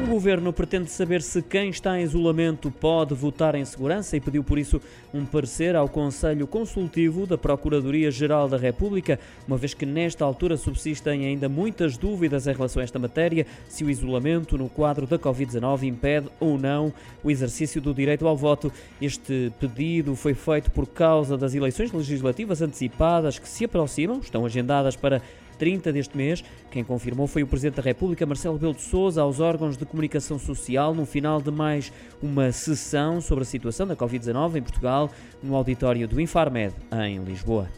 O governo pretende saber se quem está em isolamento pode votar em segurança e pediu por isso um parecer ao Conselho Consultivo da Procuradoria-Geral da República, uma vez que nesta altura subsistem ainda muitas dúvidas em relação a esta matéria, se o isolamento no quadro da Covid-19 impede ou não o exercício do direito ao voto. Este pedido foi feito por causa das eleições legislativas antecipadas que se aproximam, estão agendadas para 30 deste mês. Quem confirmou foi o Presidente da República, Marcelo Rebelo de Sousa, aos órgãos de comunicação social no final de mais uma sessão sobre a situação da Covid-19 em Portugal, no auditório do Infarmed, em Lisboa.